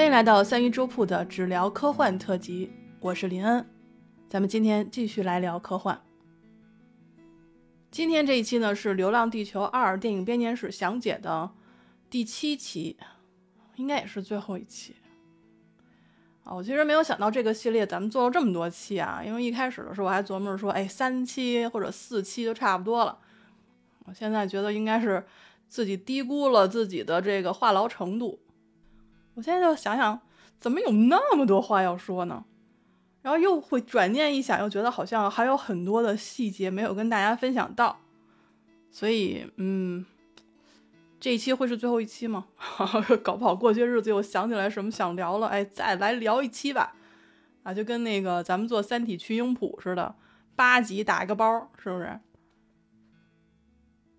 欢迎来到三一粥铺的只聊科幻特辑，我是林恩，咱们今天继续来聊科幻。今天这一期呢是《流浪地球二》电影编年史详解的第七期，应该也是最后一期。啊，我其实没有想到这个系列咱们做了这么多期啊，因为一开始的时候我还琢磨着说，哎，三期或者四期就差不多了。我现在觉得应该是自己低估了自己的这个话痨程度。我现在就想想，怎么有那么多话要说呢？然后又会转念一想，又觉得好像还有很多的细节没有跟大家分享到。所以，嗯，这一期会是最后一期吗？搞不好过些日子又想起来什么想聊了，哎，再来聊一期吧。啊，就跟那个咱们做《三体》群英谱似的，八集打一个包，是不是？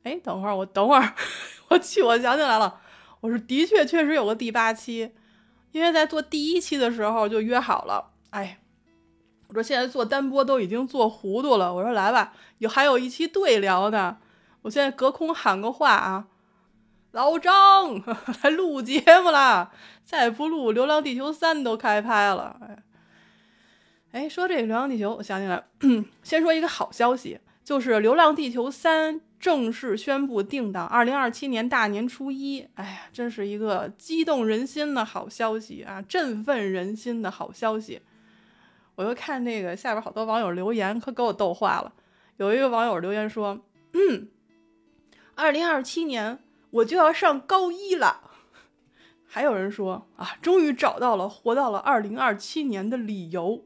哎，等会儿我等会儿，我去，我想起来了，我说的确确实有个第八期，因为在做第一期的时候就约好了。哎，我说现在做单播都已经做糊涂了，我说来吧，有还有一期对聊的，我现在隔空喊个话啊，老张 来录节目啦！再不录《流浪地球三》都开拍了。哎，哎，说这个《流浪地球》，我想起来，先说一个好消息，就是《流浪地球三》。正式宣布定档二零二七年大年初一，哎呀，真是一个激动人心的好消息啊，振奋人心的好消息。我又看那个下边好多网友留言，可给我逗坏了。有一个网友留言说：“嗯，二零二七年我就要上高一了。”还有人说：“啊，终于找到了活到了二零二七年的理由。”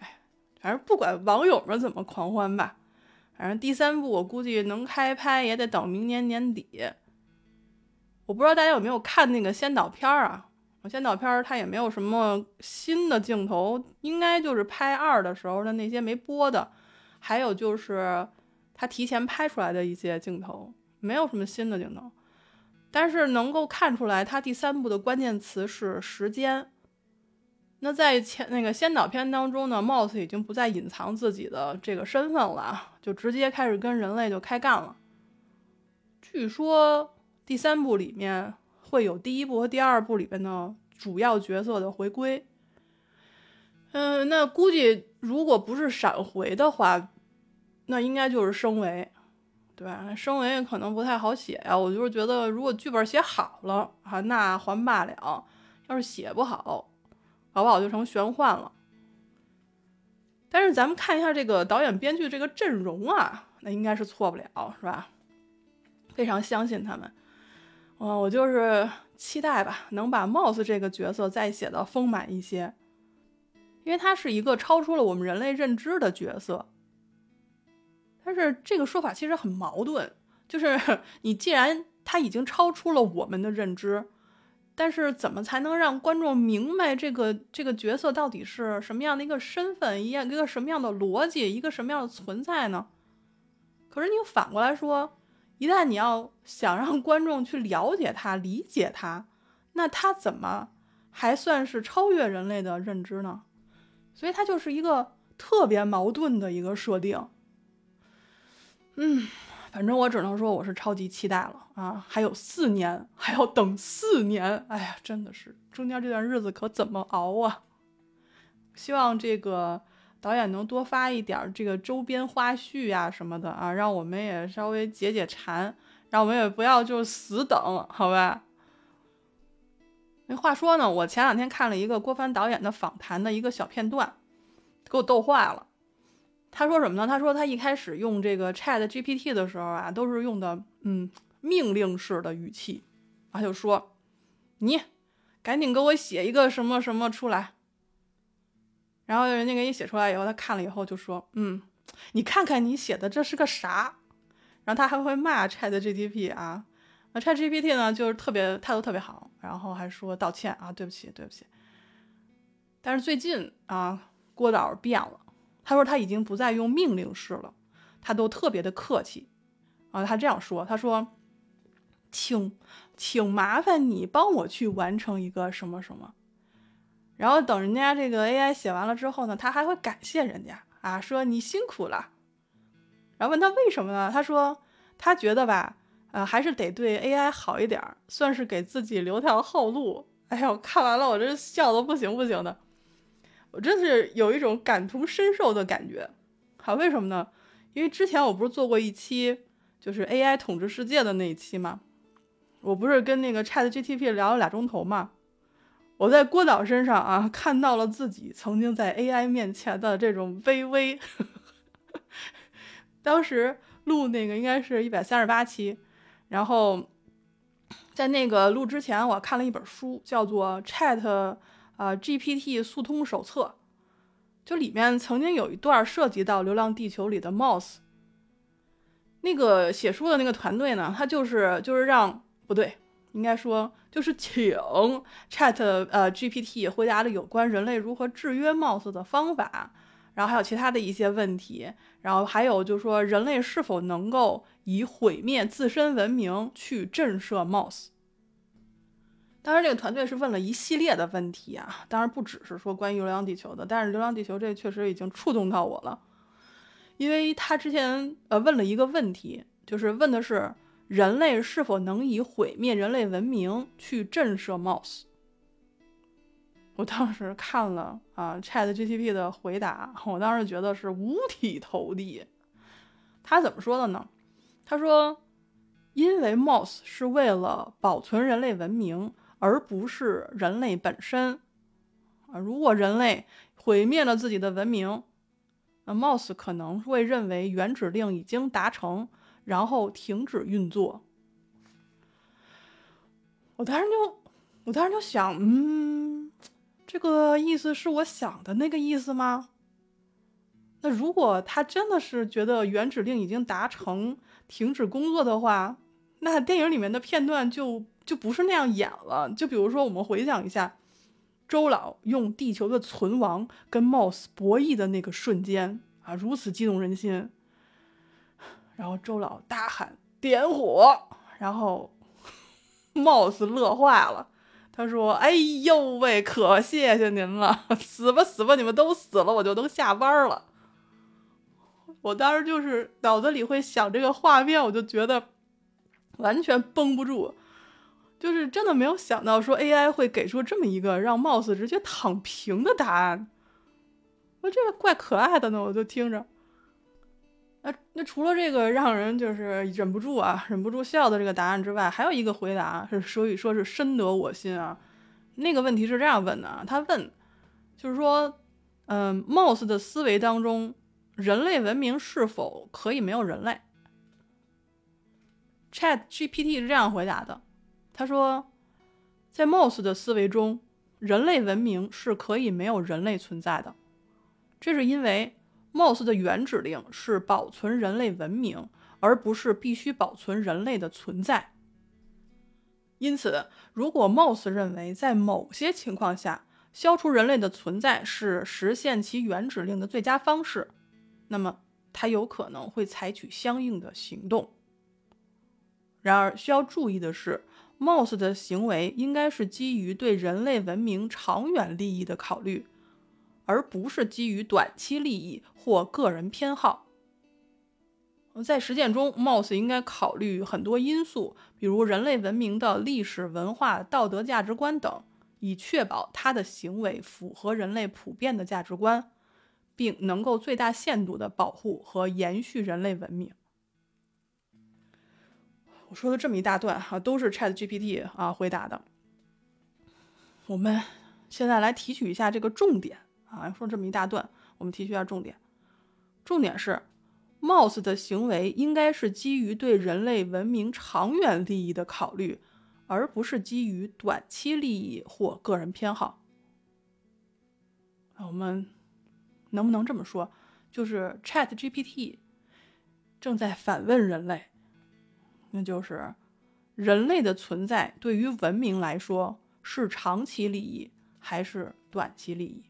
哎，反正不管网友们怎么狂欢吧。反正第三部我估计能开拍也得等明年年底。我不知道大家有没有看那个先导片儿啊？先导片儿它也没有什么新的镜头，应该就是拍二的时候的那些没播的，还有就是他提前拍出来的一些镜头，没有什么新的镜头。但是能够看出来，他第三部的关键词是时间。那在前那个先导片当中呢，Moss 已经不再隐藏自己的这个身份了，就直接开始跟人类就开干了。据说第三部里面会有第一部和第二部里边的主要角色的回归。嗯，那估计如果不是闪回的话，那应该就是升维，对吧？升维可能不太好写呀。我就是觉得，如果剧本写好了啊，那还罢了；要是写不好，搞不好就成玄幻了。但是咱们看一下这个导演编剧这个阵容啊，那应该是错不了，是吧？非常相信他们。嗯，我就是期待吧，能把 Moss 这个角色再写的丰满一些，因为他是一个超出了我们人类认知的角色。但是这个说法其实很矛盾，就是 你既然他已经超出了我们的认知。但是怎么才能让观众明白这个这个角色到底是什么样的一个身份，一一个什么样的逻辑，一个什么样的存在呢？可是你反过来说，一旦你要想让观众去了解他、理解他，那他怎么还算是超越人类的认知呢？所以它就是一个特别矛盾的一个设定。嗯。反正我只能说我是超级期待了啊！还有四年，还要等四年，哎呀，真的是中间这段日子可怎么熬啊？希望这个导演能多发一点这个周边花絮呀什么的啊，让我们也稍微解解馋，让我们也不要就死等，好吧？那话说呢，我前两天看了一个郭帆导演的访谈的一个小片段，给我逗坏了。他说什么呢？他说他一开始用这个 Chat GPT 的时候啊，都是用的嗯命令式的语气，他就说：“你赶紧给我写一个什么什么出来。”然后人家给你写出来以后，他看了以后就说：“嗯，你看看你写的这是个啥？”然后他还会骂 Chat GPT 啊，那 Chat GPT 呢就是特别态度特别好，然后还说道歉啊，对不起，对不起。但是最近啊，郭导变了。他说他已经不再用命令式了，他都特别的客气啊。他这样说：“他说，请，请麻烦你帮我去完成一个什么什么。”然后等人家这个 AI 写完了之后呢，他还会感谢人家啊，说你辛苦了。然后问他为什么呢？他说他觉得吧，呃，还是得对 AI 好一点，算是给自己留条后路哎呀，看完了，我这笑的不行不行的，我真是有一种感同身受的感觉。好，为什么呢？因为之前我不是做过一期就是 AI 统治世界的那一期吗？我不是跟那个 Chat GTP 聊了俩钟头吗？我在郭导身上啊看到了自己曾经在 AI 面前的这种卑微。当时录那个应该是一百三十八期，然后在那个录之前，我看了一本书，叫做《Chat 啊 GPT 速通手册》，就里面曾经有一段涉及到《流浪地球》里的 Mouse。那个写书的那个团队呢，他就是就是让不对，应该说就是请 Chat 呃 GPT 回答了有关人类如何制约 Mouse 的方法。然后还有其他的一些问题，然后还有就是说，人类是否能够以毁灭自身文明去震慑 Mouse？当然，这个团队是问了一系列的问题啊，当然不只是说关于《流浪地球》的，但是《流浪地球》这确实已经触动到我了，因为他之前呃问了一个问题，就是问的是人类是否能以毁灭人类文明去震慑 Mouse。我当时看了啊，Chat GPT 的回答，我当时觉得是五体投地。他怎么说的呢？他说：“因为 Mouse 是为了保存人类文明，而不是人类本身啊。如果人类毁灭了自己的文明，那 Mouse 可能会认为原指令已经达成，然后停止运作。”我当时就，我当时就想，嗯。这个意思是我想的那个意思吗？那如果他真的是觉得原指令已经达成，停止工作的话，那电影里面的片段就就不是那样演了。就比如说，我们回想一下，周老用地球的存亡跟 Mouse 博弈的那个瞬间啊，如此激动人心。然后周老大喊点火，然后 Mouse 乐坏了。他说：“哎呦喂，可谢谢您了，死吧死吧，你们都死了，我就能下班了。”我当时就是脑子里会想这个画面，我就觉得完全绷不住，就是真的没有想到说 AI 会给出这么一个让 Mouse 直接躺平的答案。我这个怪可爱的呢，我就听着。那那除了这个让人就是忍不住啊，忍不住笑的这个答案之外，还有一个回答是，所以说是深得我心啊。那个问题是这样问的啊，他问，就是说，嗯，Mouse 的思维当中，人类文明是否可以没有人类？Chat GPT 是这样回答的，他说，在 Mouse 的思维中，人类文明是可以没有人类存在的，这是因为。Mouse 的原指令是保存人类文明，而不是必须保存人类的存在。因此，如果 Mouse 认为在某些情况下消除人类的存在是实现其原指令的最佳方式，那么它有可能会采取相应的行动。然而，需要注意的是，Mouse 的行为应该是基于对人类文明长远利益的考虑。而不是基于短期利益或个人偏好。在实践中，Mouse 应该考虑很多因素，比如人类文明的历史文化、道德价值观等，以确保他的行为符合人类普遍的价值观，并能够最大限度地保护和延续人类文明。说的这么一大段哈，都是 ChatGPT 啊回答的。我们现在来提取一下这个重点。啊，说这么一大段，我们提取一下重点。重点是，Mouse 的行为应该是基于对人类文明长远利益的考虑，而不是基于短期利益或个人偏好。我们能不能这么说？就是 Chat GPT 正在反问人类，那就是人类的存在对于文明来说是长期利益还是短期利益？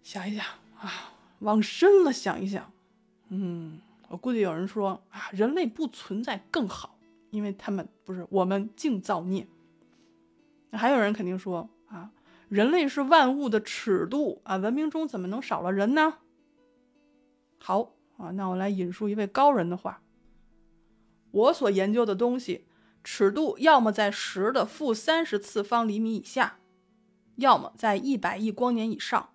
想一想啊，往深了想一想，嗯，我估计有人说啊，人类不存在更好，因为他们不是我们净造孽。还有人肯定说啊，人类是万物的尺度啊，文明中怎么能少了人呢？好啊，那我来引述一位高人的话：我所研究的东西尺度要么在十的负三十次方厘米以下，要么在一百亿光年以上。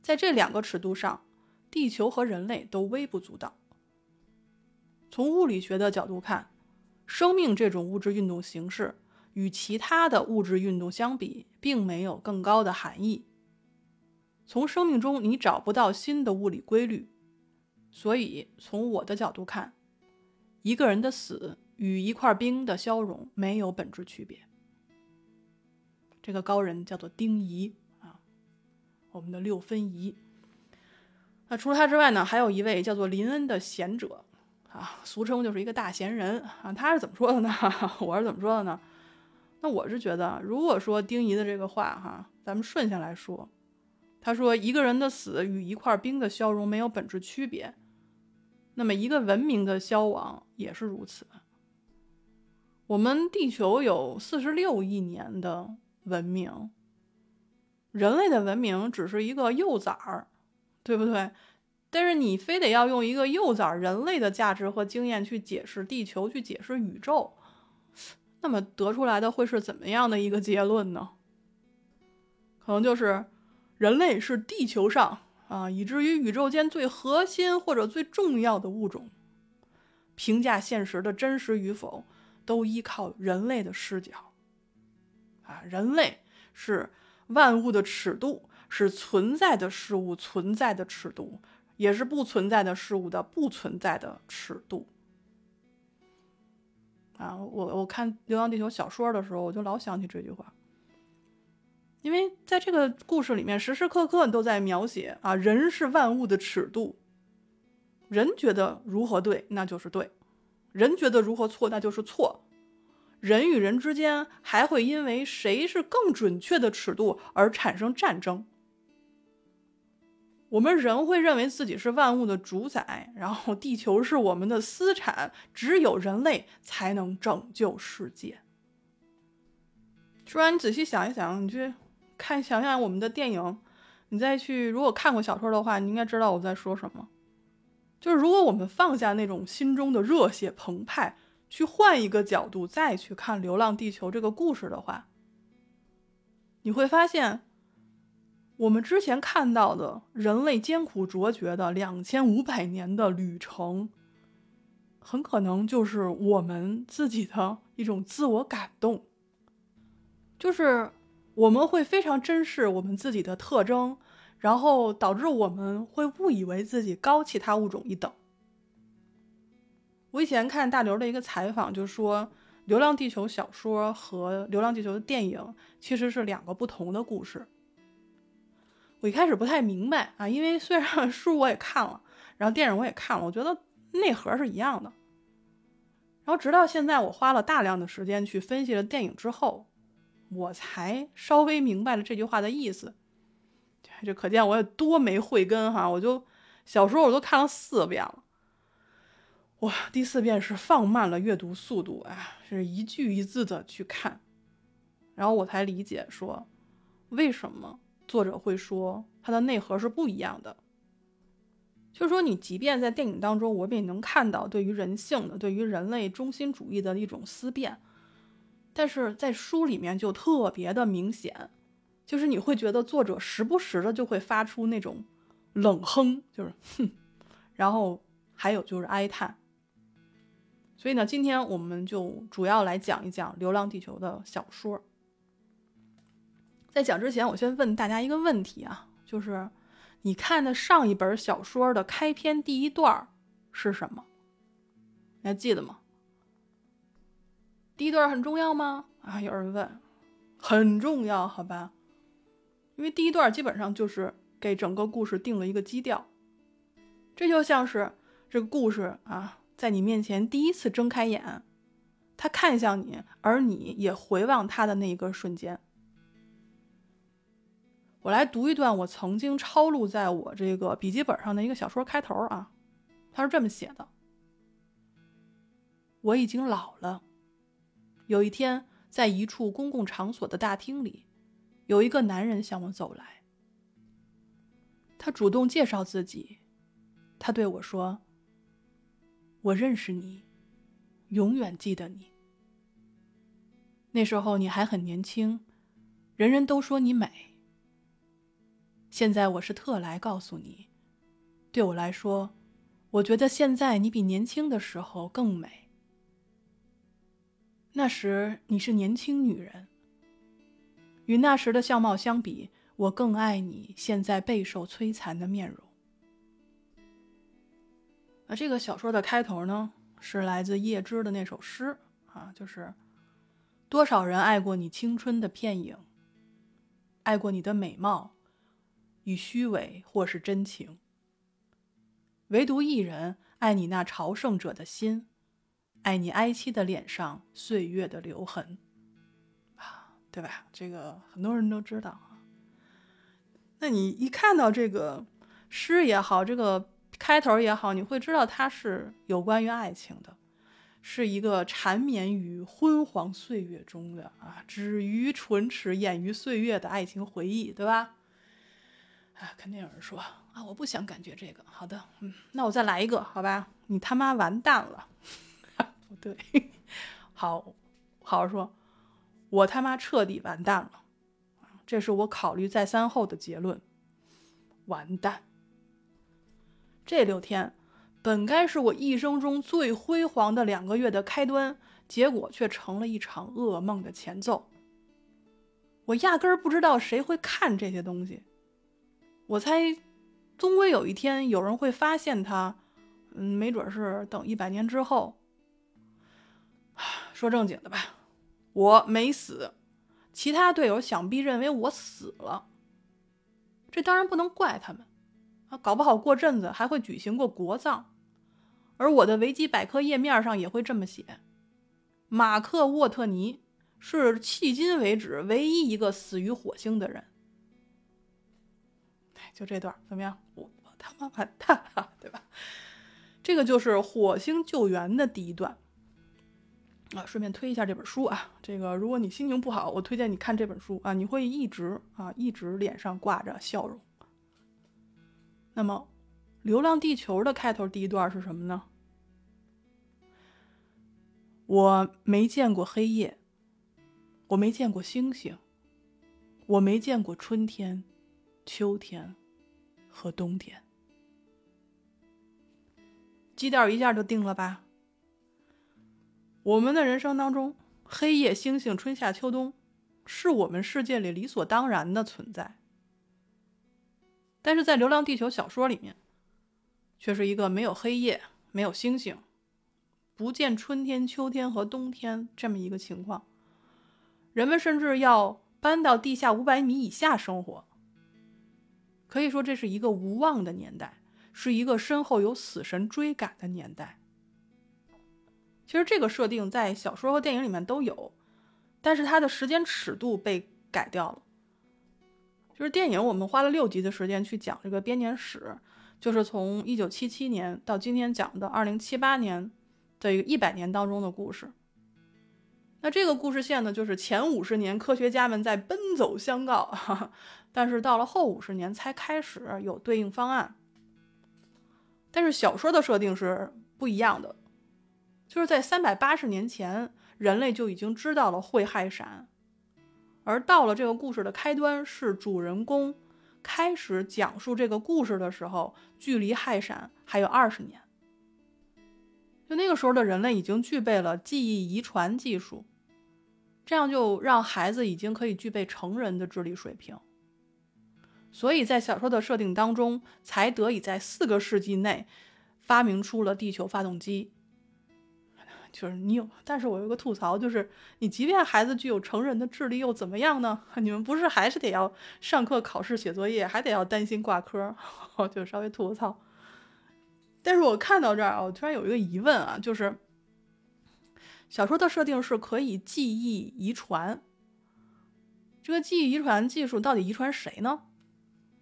在这两个尺度上，地球和人类都微不足道。从物理学的角度看，生命这种物质运动形式与其他的物质运动相比，并没有更高的含义。从生命中你找不到新的物理规律，所以从我的角度看，一个人的死与一块冰的消融没有本质区别。这个高人叫做丁仪啊，我们的六分仪。那除了他之外呢，还有一位叫做林恩的贤者啊，俗称就是一个大贤人啊。他是怎么说的呢？我是怎么说的呢？那我是觉得，如果说丁仪的这个话哈，咱们顺下来说。他说：“一个人的死与一块冰的消融没有本质区别，那么一个文明的消亡也是如此。我们地球有四十六亿年的文明，人类的文明只是一个幼崽儿，对不对？但是你非得要用一个幼崽人类的价值和经验去解释地球，去解释宇宙，那么得出来的会是怎么样的一个结论呢？可能就是。”人类是地球上啊，以至于宇宙间最核心或者最重要的物种。评价现实的真实与否，都依靠人类的视角。啊，人类是万物的尺度，是存在的事物存在的尺度，也是不存在的事物的不存在的尺度。啊，我我看《流浪地球》小说的时候，我就老想起这句话。因为在这个故事里面，时时刻刻都在描写啊，人是万物的尺度，人觉得如何对，那就是对；人觉得如何错，那就是错。人与人之间还会因为谁是更准确的尺度而产生战争。我们人会认为自己是万物的主宰，然后地球是我们的私产，只有人类才能拯救世界。说完，你仔细想一想，你去。看，想想我们的电影，你再去，如果看过小说的话，你应该知道我在说什么。就是如果我们放下那种心中的热血澎湃，去换一个角度再去看《流浪地球》这个故事的话，你会发现，我们之前看到的人类艰苦卓绝的两千五百年的旅程，很可能就是我们自己的一种自我感动，就是。我们会非常珍视我们自己的特征，然后导致我们会误以为自己高其他物种一等。我以前看大刘的一个采访，就说《流浪地球》小说和《流浪地球》的电影其实是两个不同的故事。我一开始不太明白啊，因为虽然书我也看了，然后电影我也看了，我觉得内核是一样的。然后直到现在，我花了大量的时间去分析了电影之后。我才稍微明白了这句话的意思，这可见我有多没慧根哈！我就小时候我都看了四遍了，哇，第四遍是放慢了阅读速度啊，是一句一字的去看，然后我才理解说为什么作者会说它的内核是不一样的。就是说，你即便在电影当中，我们也能看到对于人性的、对于人类中心主义的一种思辨。但是在书里面就特别的明显，就是你会觉得作者时不时的就会发出那种冷哼，就是哼，然后还有就是哀叹。所以呢，今天我们就主要来讲一讲《流浪地球》的小说。在讲之前，我先问大家一个问题啊，就是你看的上一本小说的开篇第一段是什么？你还记得吗？第一段很重要吗？啊，有人问，很重要，好吧？因为第一段基本上就是给整个故事定了一个基调，这就像是这个故事啊，在你面前第一次睁开眼，他看向你，而你也回望他的那一个瞬间。我来读一段我曾经抄录在我这个笔记本上的一个小说开头啊，他是这么写的：我已经老了。有一天，在一处公共场所的大厅里，有一个男人向我走来。他主动介绍自己，他对我说：“我认识你，永远记得你。”那时候你还很年轻，人人都说你美。现在我是特来告诉你，对我来说，我觉得现在你比年轻的时候更美。那时你是年轻女人，与那时的相貌相比，我更爱你现在备受摧残的面容。那这个小说的开头呢，是来自叶芝的那首诗啊，就是多少人爱过你青春的片影，爱过你的美貌与虚伪或是真情，唯独一人爱你那朝圣者的心。爱你哀戚的脸上岁月的留痕，啊，对吧？这个很多人都知道啊。那你一看到这个诗也好，这个开头也好，你会知道它是有关于爱情的，是一个缠绵于昏黄岁月中的啊，止于唇齿，掩于岁月的爱情回忆，对吧？啊，肯定有人说啊，我不想感觉这个。好的，嗯，那我再来一个，好吧？你他妈完蛋了！不对，好，好好说，我他妈彻底完蛋了，这是我考虑再三后的结论。完蛋，这六天本该是我一生中最辉煌的两个月的开端，结果却成了一场噩梦的前奏。我压根儿不知道谁会看这些东西，我猜，终归有一天有人会发现它，嗯，没准是等一百年之后。说正经的吧，我没死，其他队友想必认为我死了。这当然不能怪他们啊，搞不好过阵子还会举行过国葬，而我的维基百科页面上也会这么写：马克·沃特尼是迄今为止唯一一个死于火星的人。就这段怎么样？我我他妈完蛋了，对吧？这个就是火星救援的第一段。啊，顺便推一下这本书啊，这个如果你心情不好，我推荐你看这本书啊，你会一直啊一直脸上挂着笑容。那么，《流浪地球》的开头第一段是什么呢？我没见过黑夜，我没见过星星，我没见过春天、秋天和冬天。基调一下就定了吧。我们的人生当中，黑夜、星星、春夏秋冬，是我们世界里理所当然的存在。但是在《流浪地球》小说里面，却是一个没有黑夜、没有星星、不见春天、秋天和冬天这么一个情况。人们甚至要搬到地下五百米以下生活。可以说，这是一个无望的年代，是一个身后有死神追赶的年代。其实这个设定在小说和电影里面都有，但是它的时间尺度被改掉了。就是电影，我们花了六集的时间去讲这个编年史，就是从一九七七年到今天讲的二零七八年的一个一百年当中的故事。那这个故事线呢，就是前五十年科学家们在奔走相告，但是到了后五十年才开始有对应方案。但是小说的设定是不一样的。就是在三百八十年前，人类就已经知道了会害闪，而到了这个故事的开端，是主人公开始讲述这个故事的时候，距离害闪还有二十年。就那个时候的人类已经具备了记忆遗传技术，这样就让孩子已经可以具备成人的智力水平，所以在小说的设定当中，才得以在四个世纪内发明出了地球发动机。就是你有，但是我有个吐槽，就是你即便孩子具有成人的智力又怎么样呢？你们不是还是得要上课、考试、写作业，还得要担心挂科，就稍微吐个槽。但是我看到这儿啊，我突然有一个疑问啊，就是小说的设定是可以记忆遗传，这个记忆遗传技术到底遗传谁呢？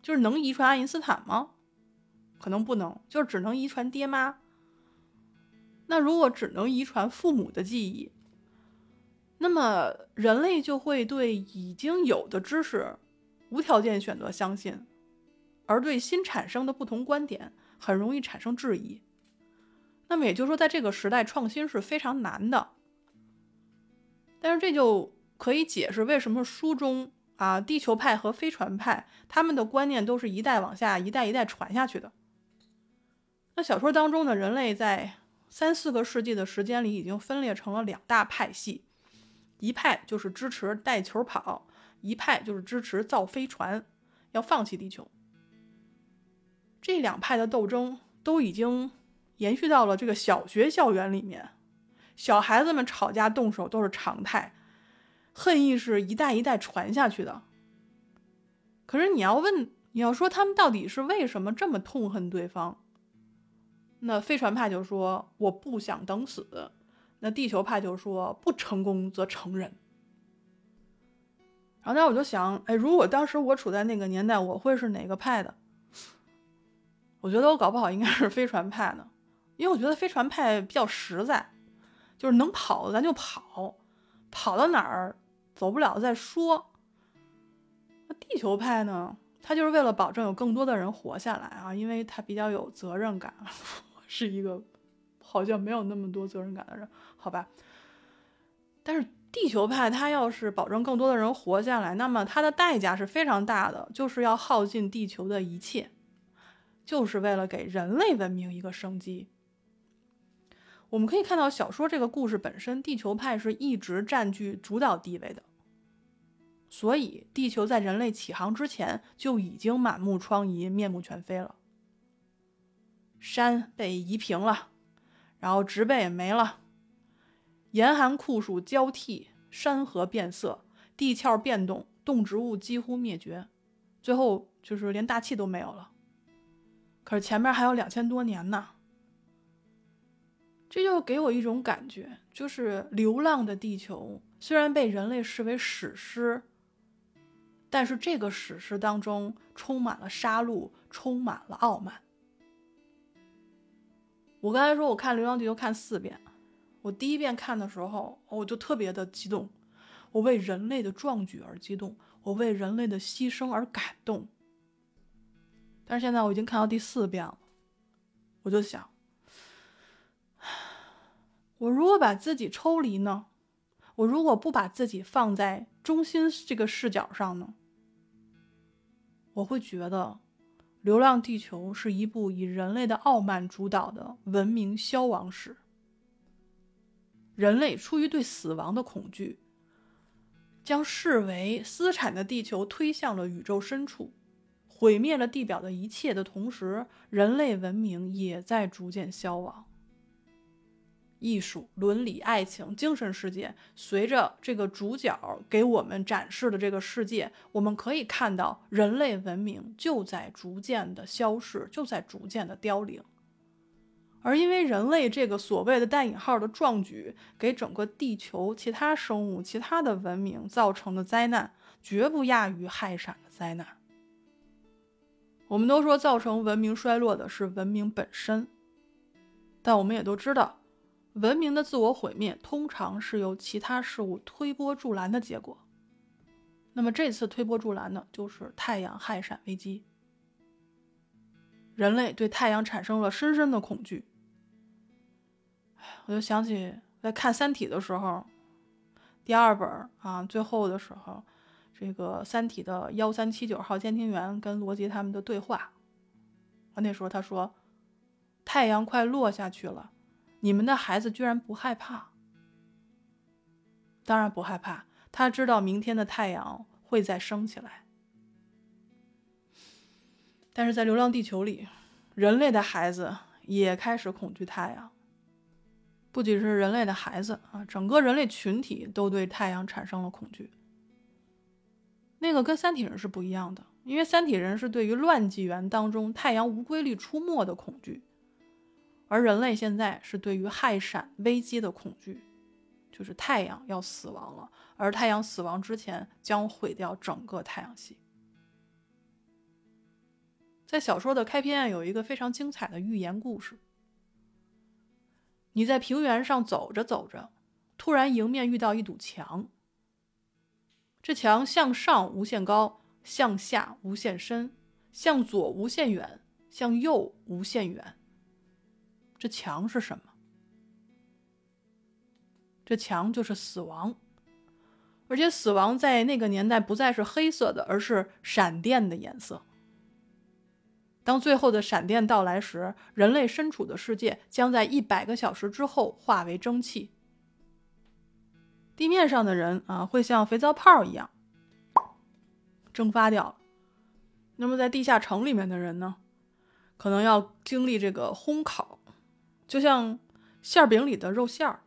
就是能遗传爱因斯坦吗？可能不能，就是只能遗传爹妈。那如果只能遗传父母的记忆，那么人类就会对已经有的知识无条件选择相信，而对新产生的不同观点很容易产生质疑。那么也就是说，在这个时代，创新是非常难的。但是这就可以解释为什么书中啊地球派和飞船派他们的观念都是一代往下一代一代传下去的。那小说当中呢，人类在三四个世纪的时间里已经分裂成了两大派系，一派就是支持带球跑，一派就是支持造飞船，要放弃地球。这两派的斗争都已经延续到了这个小学校园里面，小孩子们吵架动手都是常态，恨意是一代一代传下去的。可是你要问，你要说他们到底是为什么这么痛恨对方？那飞船派就说我不想等死，那地球派就说不成功则成仁。然后那我就想，哎，如果当时我处在那个年代，我会是哪个派的？我觉得我搞不好应该是飞船派的，因为我觉得飞船派比较实在，就是能跑咱就跑，跑到哪儿走不了再说。那地球派呢？他就是为了保证有更多的人活下来啊，因为他比较有责任感，是一个好像没有那么多责任感的人，好吧？但是地球派他要是保证更多的人活下来，那么他的代价是非常大的，就是要耗尽地球的一切。就是为了给人类文明一个生机。我们可以看到，小说这个故事本身，地球派是一直占据主导地位的。所以，地球在人类起航之前就已经满目疮痍、面目全非了。山被夷平了，然后植被也没了，严寒酷暑交替，山河变色，地壳变动，动植物几乎灭绝，最后就是连大气都没有了。可是前面还有两千多年呢，这就给我一种感觉，就是流浪的地球虽然被人类视为史诗，但是这个史诗当中充满了杀戮，充满了傲慢。我刚才说我看《流浪地球》看四遍，我第一遍看的时候，我就特别的激动，我为人类的壮举而激动，我为人类的牺牲而感动。但是现在我已经看到第四遍了，我就想，我如果把自己抽离呢？我如果不把自己放在中心这个视角上呢？我会觉得，《流浪地球》是一部以人类的傲慢主导的文明消亡史。人类出于对死亡的恐惧，将视为私产的地球推向了宇宙深处。毁灭了地表的一切的同时，人类文明也在逐渐消亡。艺术、伦理、爱情、精神世界，随着这个主角给我们展示的这个世界，我们可以看到人类文明就在逐渐的消逝，就在逐渐的凋零。而因为人类这个所谓的带引号的壮举，给整个地球其他生物、其他的文明造成的灾难，绝不亚于氦闪的灾难。我们都说造成文明衰落的是文明本身，但我们也都知道，文明的自我毁灭通常是由其他事物推波助澜的结果。那么这次推波助澜呢就是太阳氦闪危机。人类对太阳产生了深深的恐惧。我就想起在看《三体》的时候，第二本啊，最后的时候。这个《三体》的幺三七九号监听员跟罗辑他们的对话，啊，那时候他说：“太阳快落下去了，你们的孩子居然不害怕？当然不害怕，他知道明天的太阳会再升起来。但是在《流浪地球》里，人类的孩子也开始恐惧太阳，不仅是人类的孩子啊，整个人类群体都对太阳产生了恐惧。”那个跟三体人是不一样的，因为三体人是对于乱纪元当中太阳无规律出没的恐惧，而人类现在是对于氦闪危机的恐惧，就是太阳要死亡了，而太阳死亡之前将毁掉整个太阳系。在小说的开篇有一个非常精彩的寓言故事：你在平原上走着走着，突然迎面遇到一堵墙。这墙向上无限高，向下无限深，向左无限远，向右无限远。这墙是什么？这墙就是死亡。而且死亡在那个年代不再是黑色的，而是闪电的颜色。当最后的闪电到来时，人类身处的世界将在一百个小时之后化为蒸汽。地面上的人啊，会像肥皂泡一样蒸发掉。那么在地下城里面的人呢，可能要经历这个烘烤，就像馅饼里的肉馅儿，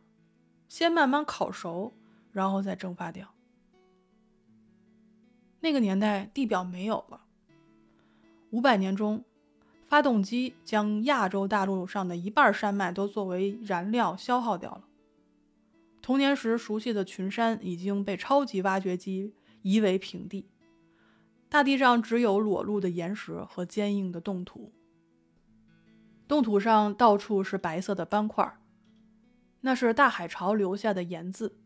先慢慢烤熟，然后再蒸发掉。那个年代地表没有了，五百年中。发动机将亚洲大陆上的一半山脉都作为燃料消耗掉了。童年时熟悉的群山已经被超级挖掘机夷为平地，大地上只有裸露的岩石和坚硬的冻土。冻土上到处是白色的斑块，那是大海潮留下的盐渍。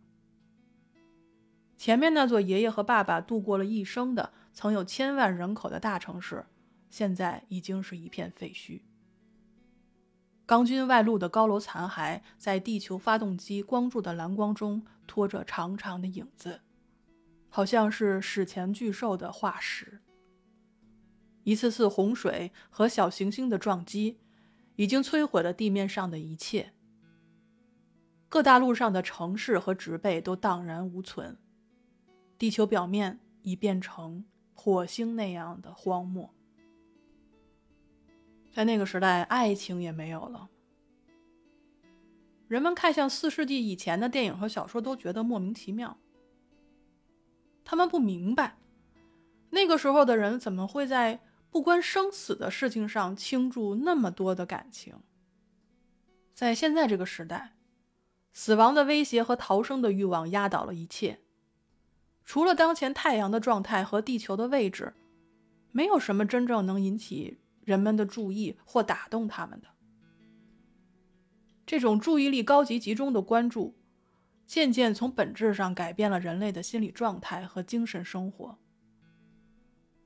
前面那座爷爷和爸爸度过了一生的、曾有千万人口的大城市。现在已经是一片废墟。钢筋外露的高楼残骸在地球发动机光柱的蓝光中拖着长长的影子，好像是史前巨兽的化石。一次次洪水和小行星的撞击已经摧毁了地面上的一切，各大陆上的城市和植被都荡然无存，地球表面已变成火星那样的荒漠。在那个时代，爱情也没有了。人们看向四世纪以前的电影和小说，都觉得莫名其妙。他们不明白，那个时候的人怎么会在不关生死的事情上倾注那么多的感情。在现在这个时代，死亡的威胁和逃生的欲望压倒了一切。除了当前太阳的状态和地球的位置，没有什么真正能引起。人们的注意或打动他们的这种注意力高级集中的关注，渐渐从本质上改变了人类的心理状态和精神生活。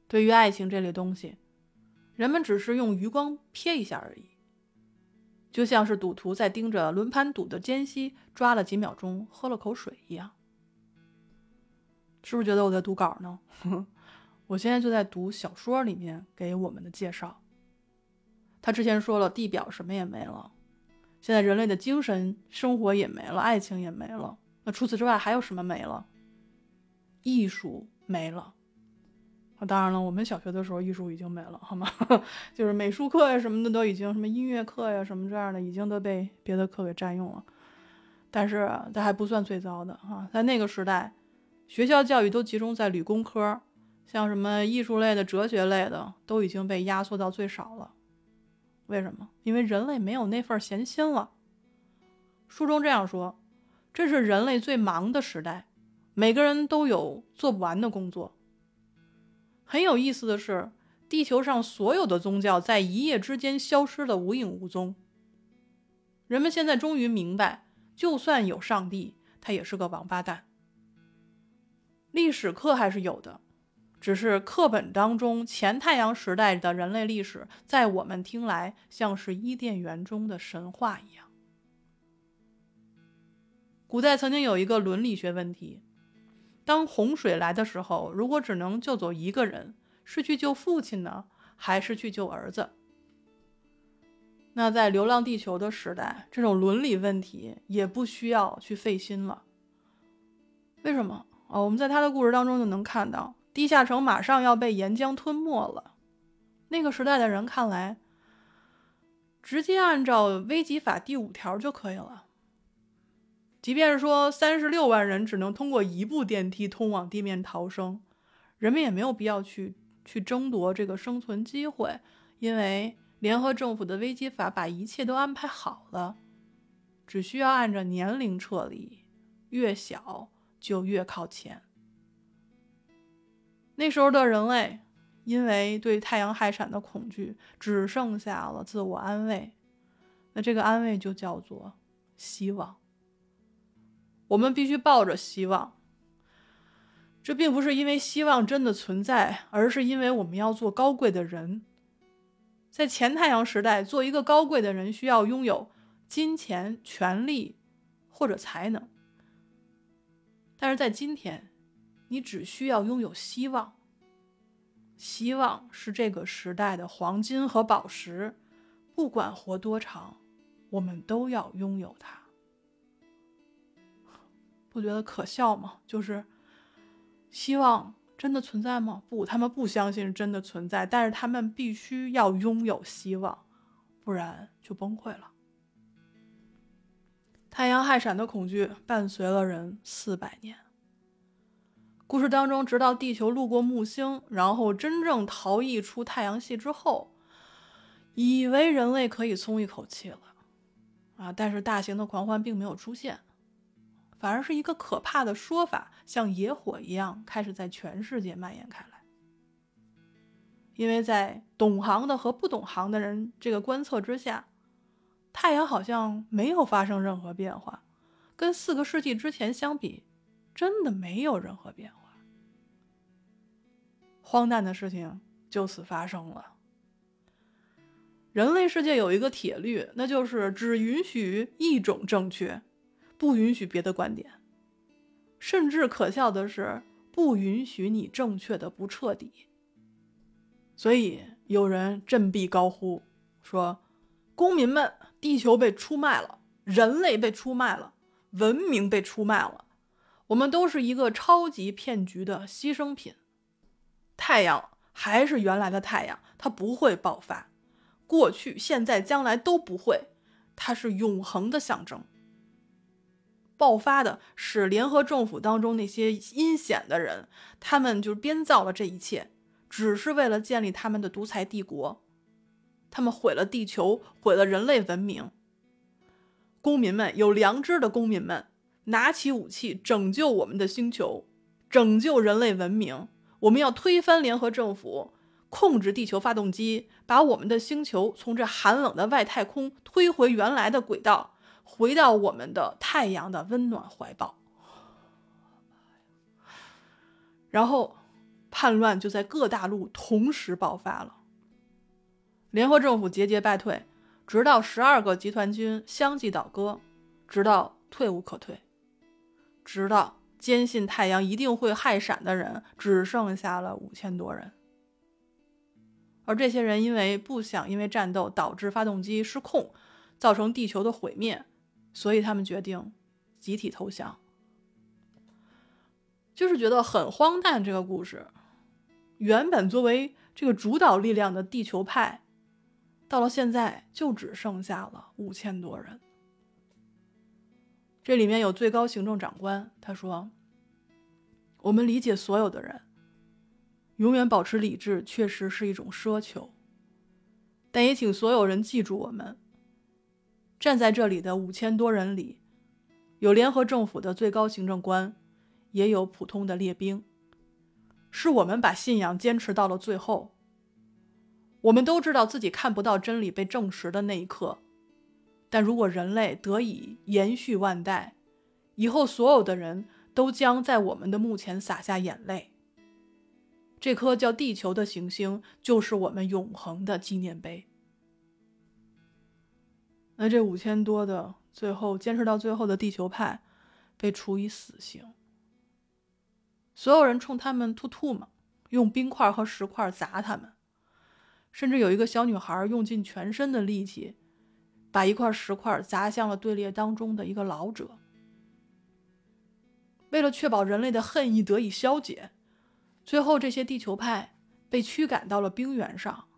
对于爱情这类东西，人们只是用余光瞥一下而已，就像是赌徒在盯着轮盘赌的间隙抓了几秒钟，喝了口水一样。是不是觉得我在读稿呢？我现在就在读小说里面给我们的介绍。他之前说了，地表什么也没了，现在人类的精神生活也没了，爱情也没了。那除此之外还有什么没了？艺术没了。啊，当然了，我们小学的时候艺术已经没了，好吗？就是美术课呀什么的都已经，什么音乐课呀什么这样的，已经都被别的课给占用了。但是它还不算最糟的啊，在那个时代，学校教育都集中在理工科，像什么艺术类的、哲学类的，都已经被压缩到最少了。为什么？因为人类没有那份闲心了。书中这样说：“这是人类最忙的时代，每个人都有做不完的工作。”很有意思的是，地球上所有的宗教在一夜之间消失的无影无踪。人们现在终于明白，就算有上帝，他也是个王八蛋。历史课还是有的。只是课本当中前太阳时代的人类历史，在我们听来像是伊甸园中的神话一样。古代曾经有一个伦理学问题：当洪水来的时候，如果只能救走一个人，是去救父亲呢，还是去救儿子？那在《流浪地球》的时代，这种伦理问题也不需要去费心了。为什么？哦，我们在他的故事当中就能看到。地下城马上要被岩浆吞没了，那个时代的人看来，直接按照危急法第五条就可以了。即便说三十六万人只能通过一部电梯通往地面逃生，人们也没有必要去去争夺这个生存机会，因为联合政府的危机法把一切都安排好了，只需要按照年龄撤离，越小就越靠前。那时候的人类，因为对太阳害闪的恐惧，只剩下了自我安慰。那这个安慰就叫做希望。我们必须抱着希望。这并不是因为希望真的存在，而是因为我们要做高贵的人。在前太阳时代，做一个高贵的人需要拥有金钱、权力或者才能。但是在今天，你只需要拥有希望。希望是这个时代的黄金和宝石，不管活多长，我们都要拥有它。不觉得可笑吗？就是希望真的存在吗？不，他们不相信真的存在，但是他们必须要拥有希望，不然就崩溃了。太阳害闪的恐惧伴随了人四百年。故事当中，直到地球路过木星，然后真正逃逸出太阳系之后，以为人类可以松一口气了，啊！但是大型的狂欢并没有出现，反而是一个可怕的说法，像野火一样开始在全世界蔓延开来。因为在懂行的和不懂行的人这个观测之下，太阳好像没有发生任何变化，跟四个世纪之前相比。真的没有任何变化，荒诞的事情就此发生了。人类世界有一个铁律，那就是只允许一种正确，不允许别的观点。甚至可笑的是，不允许你正确的不彻底。所以有人振臂高呼说：“公民们，地球被出卖了，人类被出卖了，文明被出卖了。”我们都是一个超级骗局的牺牲品。太阳还是原来的太阳，它不会爆发，过去、现在、将来都不会，它是永恒的象征。爆发的是联合政府当中那些阴险的人，他们就是编造了这一切，只是为了建立他们的独裁帝国。他们毁了地球，毁了人类文明。公民们，有良知的公民们。拿起武器，拯救我们的星球，拯救人类文明。我们要推翻联合政府，控制地球发动机，把我们的星球从这寒冷的外太空推回原来的轨道，回到我们的太阳的温暖怀抱。然后，叛乱就在各大陆同时爆发了。联合政府节节败退，直到十二个集团军相继倒戈，直到退无可退。直到坚信太阳一定会害闪的人只剩下了五千多人，而这些人因为不想因为战斗导致发动机失控，造成地球的毁灭，所以他们决定集体投降。就是觉得很荒诞。这个故事原本作为这个主导力量的地球派，到了现在就只剩下了五千多人。这里面有最高行政长官，他说：“我们理解所有的人，永远保持理智确实是一种奢求，但也请所有人记住，我们站在这里的五千多人里，有联合政府的最高行政官，也有普通的列兵，是我们把信仰坚持到了最后。我们都知道自己看不到真理被证实的那一刻。”但如果人类得以延续万代，以后所有的人都将在我们的墓前洒下眼泪。这颗叫地球的行星就是我们永恒的纪念碑。那这五千多的最后坚持到最后的地球派，被处以死刑。所有人冲他们吐吐沫，用冰块和石块砸他们，甚至有一个小女孩用尽全身的力气。把一块石块砸向了队列当中的一个老者。为了确保人类的恨意得以消解，最后这些地球派被驱赶到了冰原上，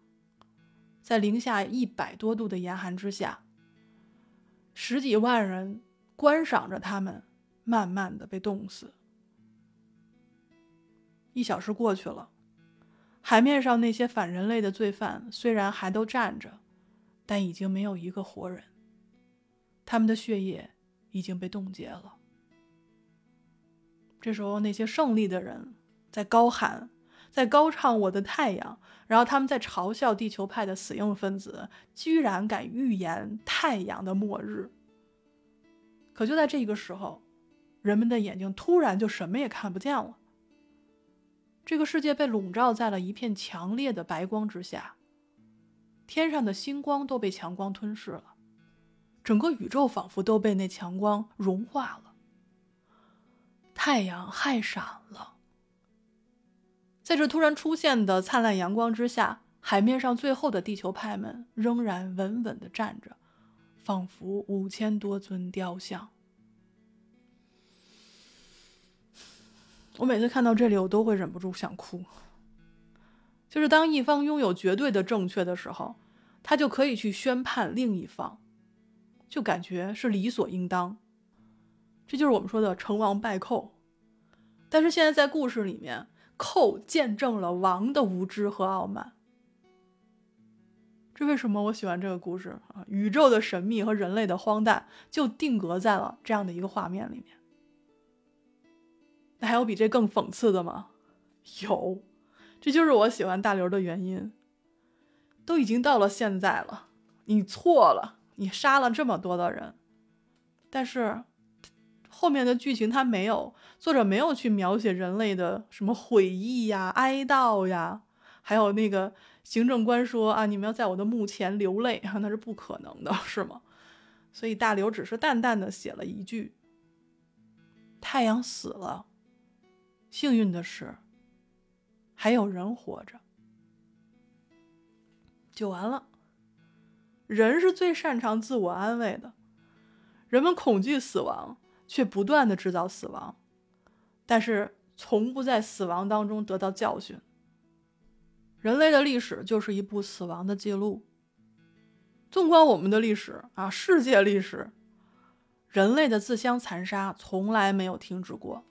在零下一百多度的严寒之下，十几万人观赏着他们慢慢的被冻死。一小时过去了，海面上那些反人类的罪犯虽然还都站着。但已经没有一个活人，他们的血液已经被冻结了。这时候，那些胜利的人在高喊，在高唱“我的太阳”，然后他们在嘲笑地球派的死硬分子，居然敢预言太阳的末日。可就在这个时候，人们的眼睛突然就什么也看不见了，这个世界被笼罩在了一片强烈的白光之下。天上的星光都被强光吞噬了，整个宇宙仿佛都被那强光融化了。太阳害闪了，在这突然出现的灿烂阳光之下，海面上最后的地球派们仍然稳稳地站着，仿佛五千多尊雕像。我每次看到这里，我都会忍不住想哭。就是当一方拥有绝对的正确的时候，他就可以去宣判另一方，就感觉是理所应当。这就是我们说的成王败寇。但是现在在故事里面，寇见证了王的无知和傲慢。这为什么我喜欢这个故事啊？宇宙的神秘和人类的荒诞就定格在了这样的一个画面里面。那还有比这更讽刺的吗？有。这就是我喜欢大刘的原因。都已经到了现在了，你错了，你杀了这么多的人，但是后面的剧情他没有，作者没有去描写人类的什么悔意呀、哀悼呀，还有那个行政官说啊，你们要在我的墓前流泪，那是不可能的，是吗？所以大刘只是淡淡的写了一句：“太阳死了，幸运的是。”还有人活着，就完了。人是最擅长自我安慰的，人们恐惧死亡，却不断的制造死亡，但是从不在死亡当中得到教训。人类的历史就是一部死亡的记录。纵观我们的历史啊，世界历史，人类的自相残杀从来没有停止过。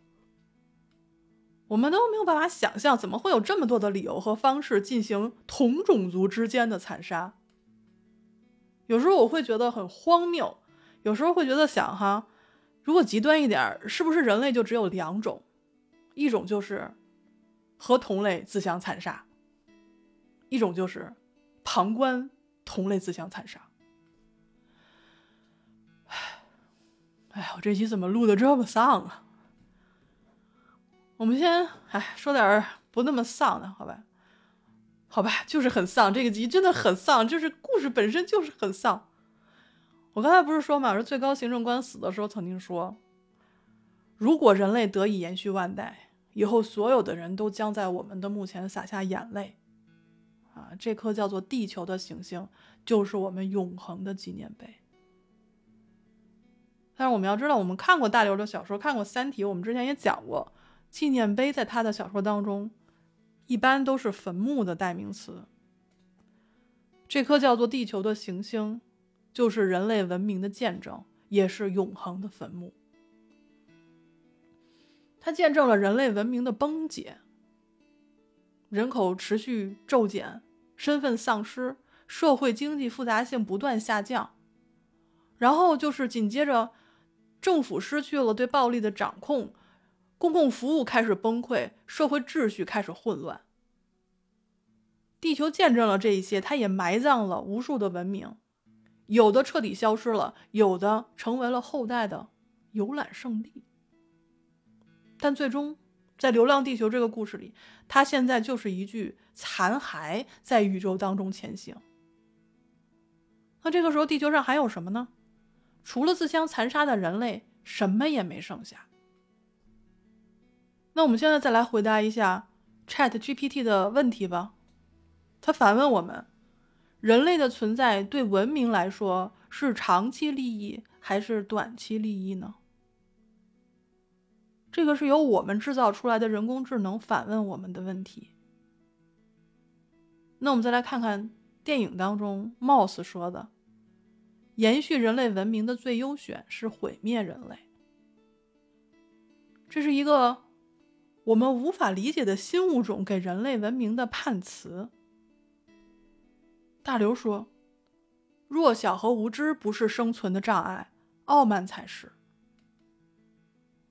我们都没有办法想象，怎么会有这么多的理由和方式进行同种族之间的残杀。有时候我会觉得很荒谬，有时候会觉得想哈，如果极端一点，是不是人类就只有两种？一种就是和同类自相残杀，一种就是旁观同类自相残杀。唉，哎，我这期怎么录的这么丧啊？我们先哎说点不那么丧的，好吧？好吧，就是很丧。这个集真的很丧，就是故事本身就是很丧。我刚才不是说嘛，说最高行政官死的时候曾经说，如果人类得以延续万代，以后所有的人都将在我们的墓前洒下眼泪。啊，这颗叫做地球的行星就是我们永恒的纪念碑。但是我们要知道，我们看过大刘的小说，看过《三体》，我们之前也讲过。纪念碑在他的小说当中，一般都是坟墓的代名词。这颗叫做地球的行星，就是人类文明的见证，也是永恒的坟墓。它见证了人类文明的崩解，人口持续骤减，身份丧失，社会经济复杂性不断下降，然后就是紧接着，政府失去了对暴力的掌控。公共服务开始崩溃，社会秩序开始混乱。地球见证了这一些，它也埋葬了无数的文明，有的彻底消失了，有的成为了后代的游览胜地。但最终，在《流浪地球》这个故事里，它现在就是一具残骸，在宇宙当中前行。那这个时候，地球上还有什么呢？除了自相残杀的人类，什么也没剩下。那我们现在再来回答一下 Chat GPT 的问题吧。他反问我们：人类的存在对文明来说是长期利益还是短期利益呢？这个是由我们制造出来的人工智能反问我们的问题。那我们再来看看电影当中 Moss 说的：延续人类文明的最优选是毁灭人类。这是一个。我们无法理解的新物种给人类文明的判词。大刘说：“弱小和无知不是生存的障碍，傲慢才是。”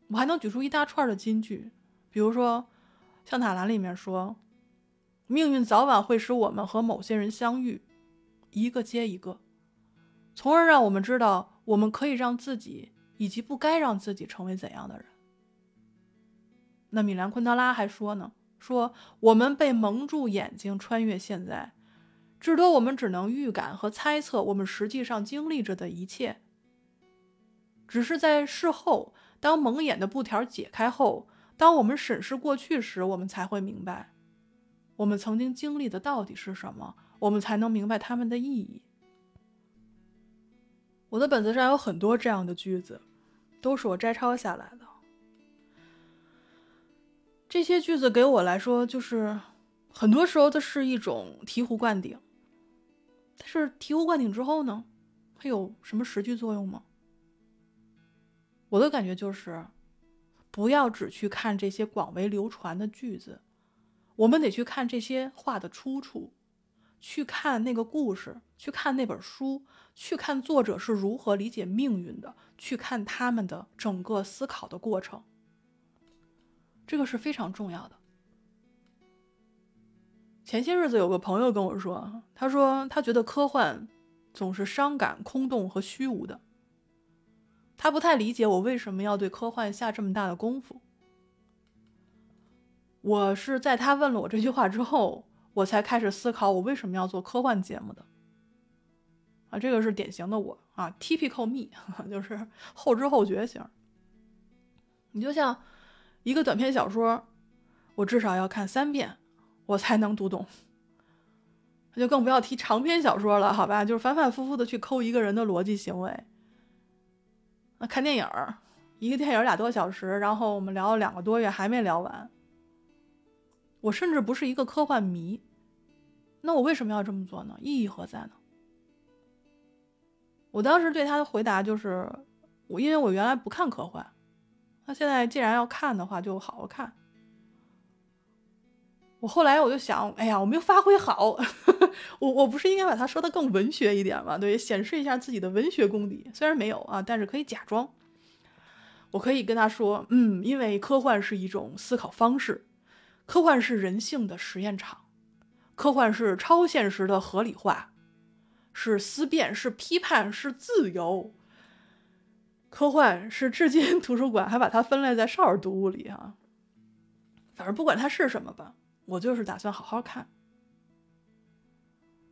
我还能举出一大串的金句，比如说《香塔兰》里面说：“命运早晚会使我们和某些人相遇，一个接一个，从而让我们知道我们可以让自己以及不该让自己成为怎样的人。”那米兰昆德拉还说呢，说我们被蒙住眼睛穿越现在，至多我们只能预感和猜测我们实际上经历着的一切。只是在事后，当蒙眼的布条解开后，当我们审视过去时，我们才会明白，我们曾经经历的到底是什么，我们才能明白它们的意义。我的本子上有很多这样的句子，都是我摘抄下来的。这些句子给我来说，就是很多时候的是一种醍醐灌顶。但是醍醐灌顶之后呢，它有什么实际作用吗？我的感觉就是，不要只去看这些广为流传的句子，我们得去看这些话的出处，去看那个故事，去看那本书，去看作者是如何理解命运的，去看他们的整个思考的过程。这个是非常重要的。前些日子有个朋友跟我说，他说他觉得科幻总是伤感、空洞和虚无的。他不太理解我为什么要对科幻下这么大的功夫。我是在他问了我这句话之后，我才开始思考我为什么要做科幻节目的。啊，这个是典型的我啊，typical me，就是后知后觉型。你就像。一个短篇小说，我至少要看三遍，我才能读懂。那就更不要提长篇小说了，好吧？就是反反复复的去抠一个人的逻辑行为。那看电影，一个电影俩多小时，然后我们聊了两个多月还没聊完。我甚至不是一个科幻迷，那我为什么要这么做呢？意义何在呢？我当时对他的回答就是，我因为我原来不看科幻。那现在既然要看的话，就好好看。我后来我就想，哎呀，我没有发挥好，我我不是应该把它说的更文学一点吗？对，显示一下自己的文学功底。虽然没有啊，但是可以假装。我可以跟他说，嗯，因为科幻是一种思考方式，科幻是人性的实验场，科幻是超现实的合理化，是思辨，是批判，是自由。科幻是至今 图书馆还把它分类在少儿读物里啊。反正不管它是什么吧，我就是打算好好看。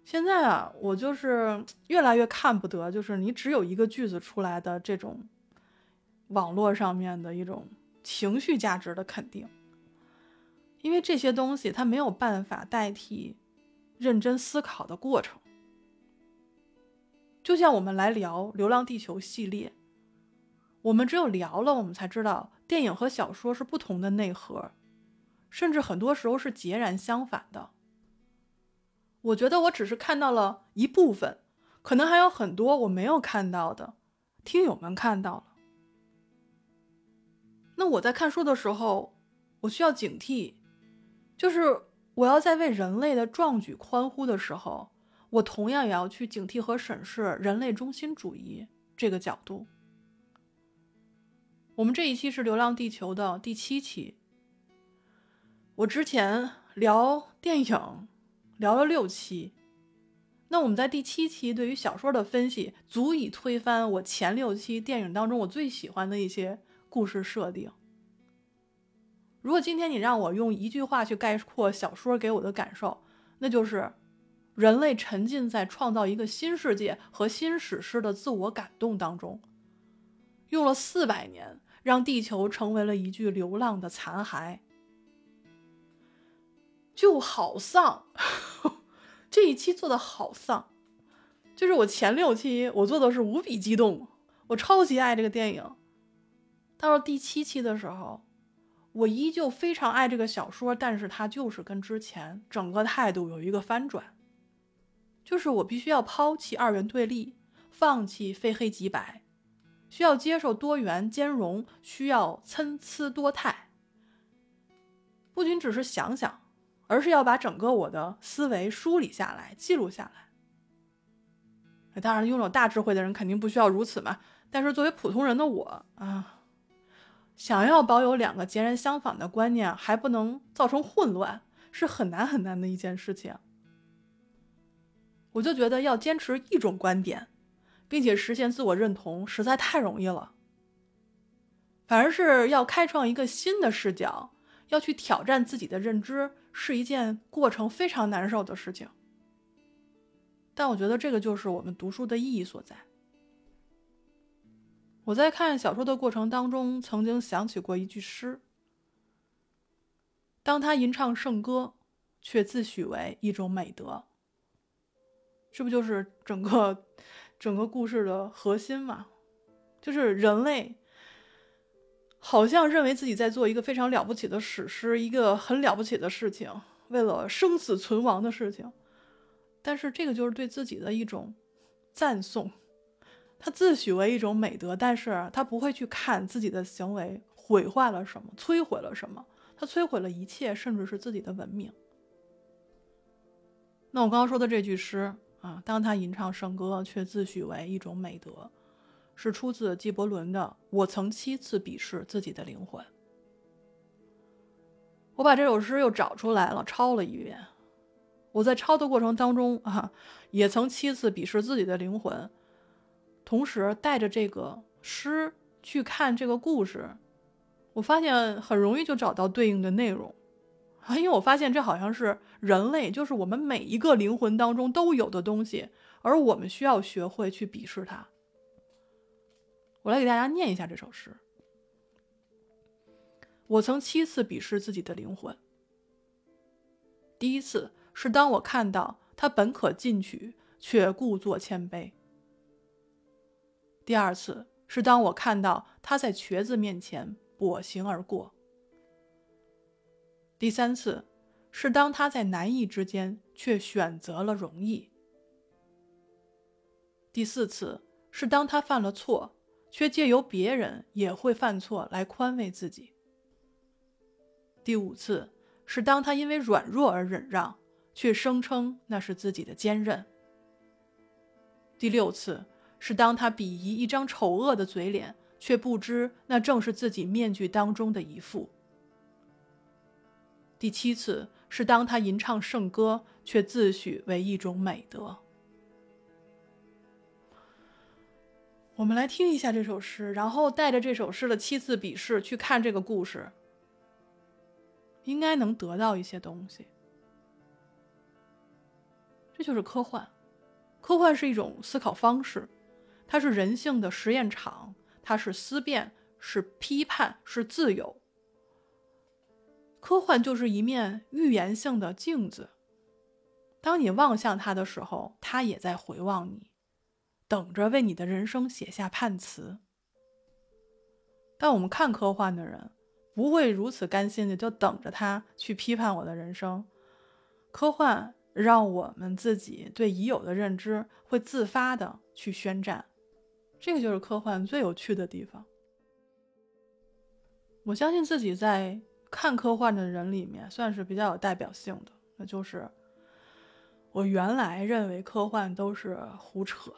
现在啊，我就是 越来越看不得，就是你只有一个句子出来的这种网络上面的一种情绪价值的肯定，因为这些东西它没有办法代替认真思考的过程。就像我们来聊《流浪地球》系列。我们只有聊了，我们才知道电影和小说是不同的内核，甚至很多时候是截然相反的。我觉得我只是看到了一部分，可能还有很多我没有看到的，听友们看到了。那我在看书的时候，我需要警惕，就是我要在为人类的壮举欢呼的时候，我同样也要去警惕和审视人类中心主义这个角度。我们这一期是《流浪地球》的第七期。我之前聊电影聊了六期，那我们在第七期对于小说的分析，足以推翻我前六期电影当中我最喜欢的一些故事设定。如果今天你让我用一句话去概括小说给我的感受，那就是人类沉浸在创造一个新世界和新史诗的自我感动当中，用了四百年。让地球成为了一具流浪的残骸，就好丧。这一期做的好丧，就是我前六期我做的是无比激动，我超级爱这个电影。到了第七期的时候，我依旧非常爱这个小说，但是它就是跟之前整个态度有一个翻转，就是我必须要抛弃二元对立，放弃非黑即白。需要接受多元兼容，需要参差多态。不仅只是想想，而是要把整个我的思维梳理下来、记录下来。当然，拥有大智慧的人肯定不需要如此嘛。但是作为普通人的我啊，想要保有两个截然相反的观念，还不能造成混乱，是很难很难的一件事情。我就觉得要坚持一种观点。并且实现自我认同实在太容易了，反而是要开创一个新的视角，要去挑战自己的认知，是一件过程非常难受的事情。但我觉得这个就是我们读书的意义所在。我在看小说的过程当中，曾经想起过一句诗：当他吟唱圣歌，却自诩为一种美德。这不就是整个整个故事的核心吗？就是人类好像认为自己在做一个非常了不起的史诗，一个很了不起的事情，为了生死存亡的事情。但是这个就是对自己的一种赞颂，他自诩为一种美德，但是他不会去看自己的行为毁坏了什么，摧毁了什么，他摧毁了一切，甚至是自己的文明。那我刚刚说的这句诗啊，当他吟唱圣歌，却自诩为一种美德。是出自纪伯伦的《我曾七次鄙视自己的灵魂》。我把这首诗又找出来了，抄了一遍。我在抄的过程当中啊，也曾七次鄙视自己的灵魂，同时带着这个诗去看这个故事，我发现很容易就找到对应的内容啊，因为我发现这好像是人类，就是我们每一个灵魂当中都有的东西，而我们需要学会去鄙视它。我来给大家念一下这首诗。我曾七次鄙视自己的灵魂。第一次是当我看到他本可进取，却故作谦卑；第二次是当我看到他在瘸子面前跛行而过；第三次是当他在难易之间却选择了容易；第四次是当他犯了错。却借由别人也会犯错来宽慰自己。第五次是当他因为软弱而忍让，却声称那是自己的坚韧。第六次是当他鄙夷一张丑恶的嘴脸，却不知那正是自己面具当中的一副。第七次是当他吟唱圣歌，却自诩为一种美德。我们来听一下这首诗，然后带着这首诗的七次笔试去看这个故事，应该能得到一些东西。这就是科幻，科幻是一种思考方式，它是人性的实验场，它是思辨，是批判，是自由。科幻就是一面预言性的镜子，当你望向它的时候，它也在回望你。等着为你的人生写下判词。但我们看科幻的人不会如此甘心的就等着他去批判我的人生。科幻让我们自己对已有的认知会自发的去宣战，这个就是科幻最有趣的地方。我相信自己在看科幻的人里面算是比较有代表性的，那就是我原来认为科幻都是胡扯。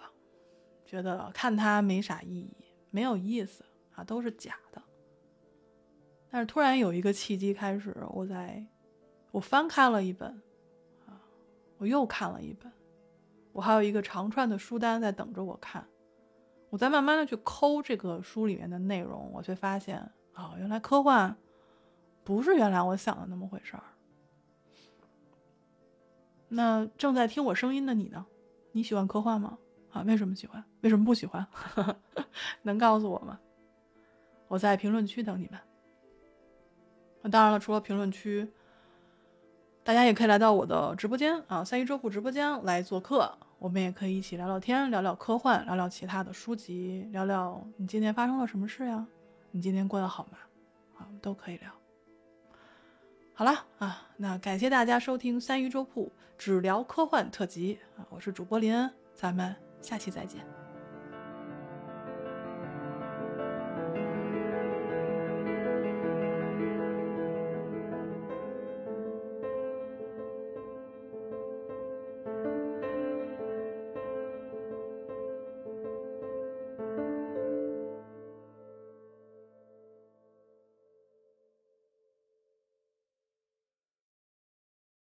觉得看它没啥意义，没有意思啊，都是假的。但是突然有一个契机，开始我在，我翻开了一本，啊，我又看了一本，我还有一个长串的书单在等着我看。我在慢慢的去抠这个书里面的内容，我却发现啊，原来科幻不是原来我想的那么回事儿。那正在听我声音的你呢？你喜欢科幻吗？啊，为什么喜欢？为什么不喜欢？能告诉我吗？我在评论区等你们。那当然了，除了评论区，大家也可以来到我的直播间啊，三一周铺直播间来做客，我们也可以一起聊聊天，聊聊科幻，聊聊其他的书籍，聊聊你今天发生了什么事呀？你今天过得好吗？啊，都可以聊。好了啊，那感谢大家收听三一周铺只聊科幻特辑啊，我是主播林恩，咱们。下期再见。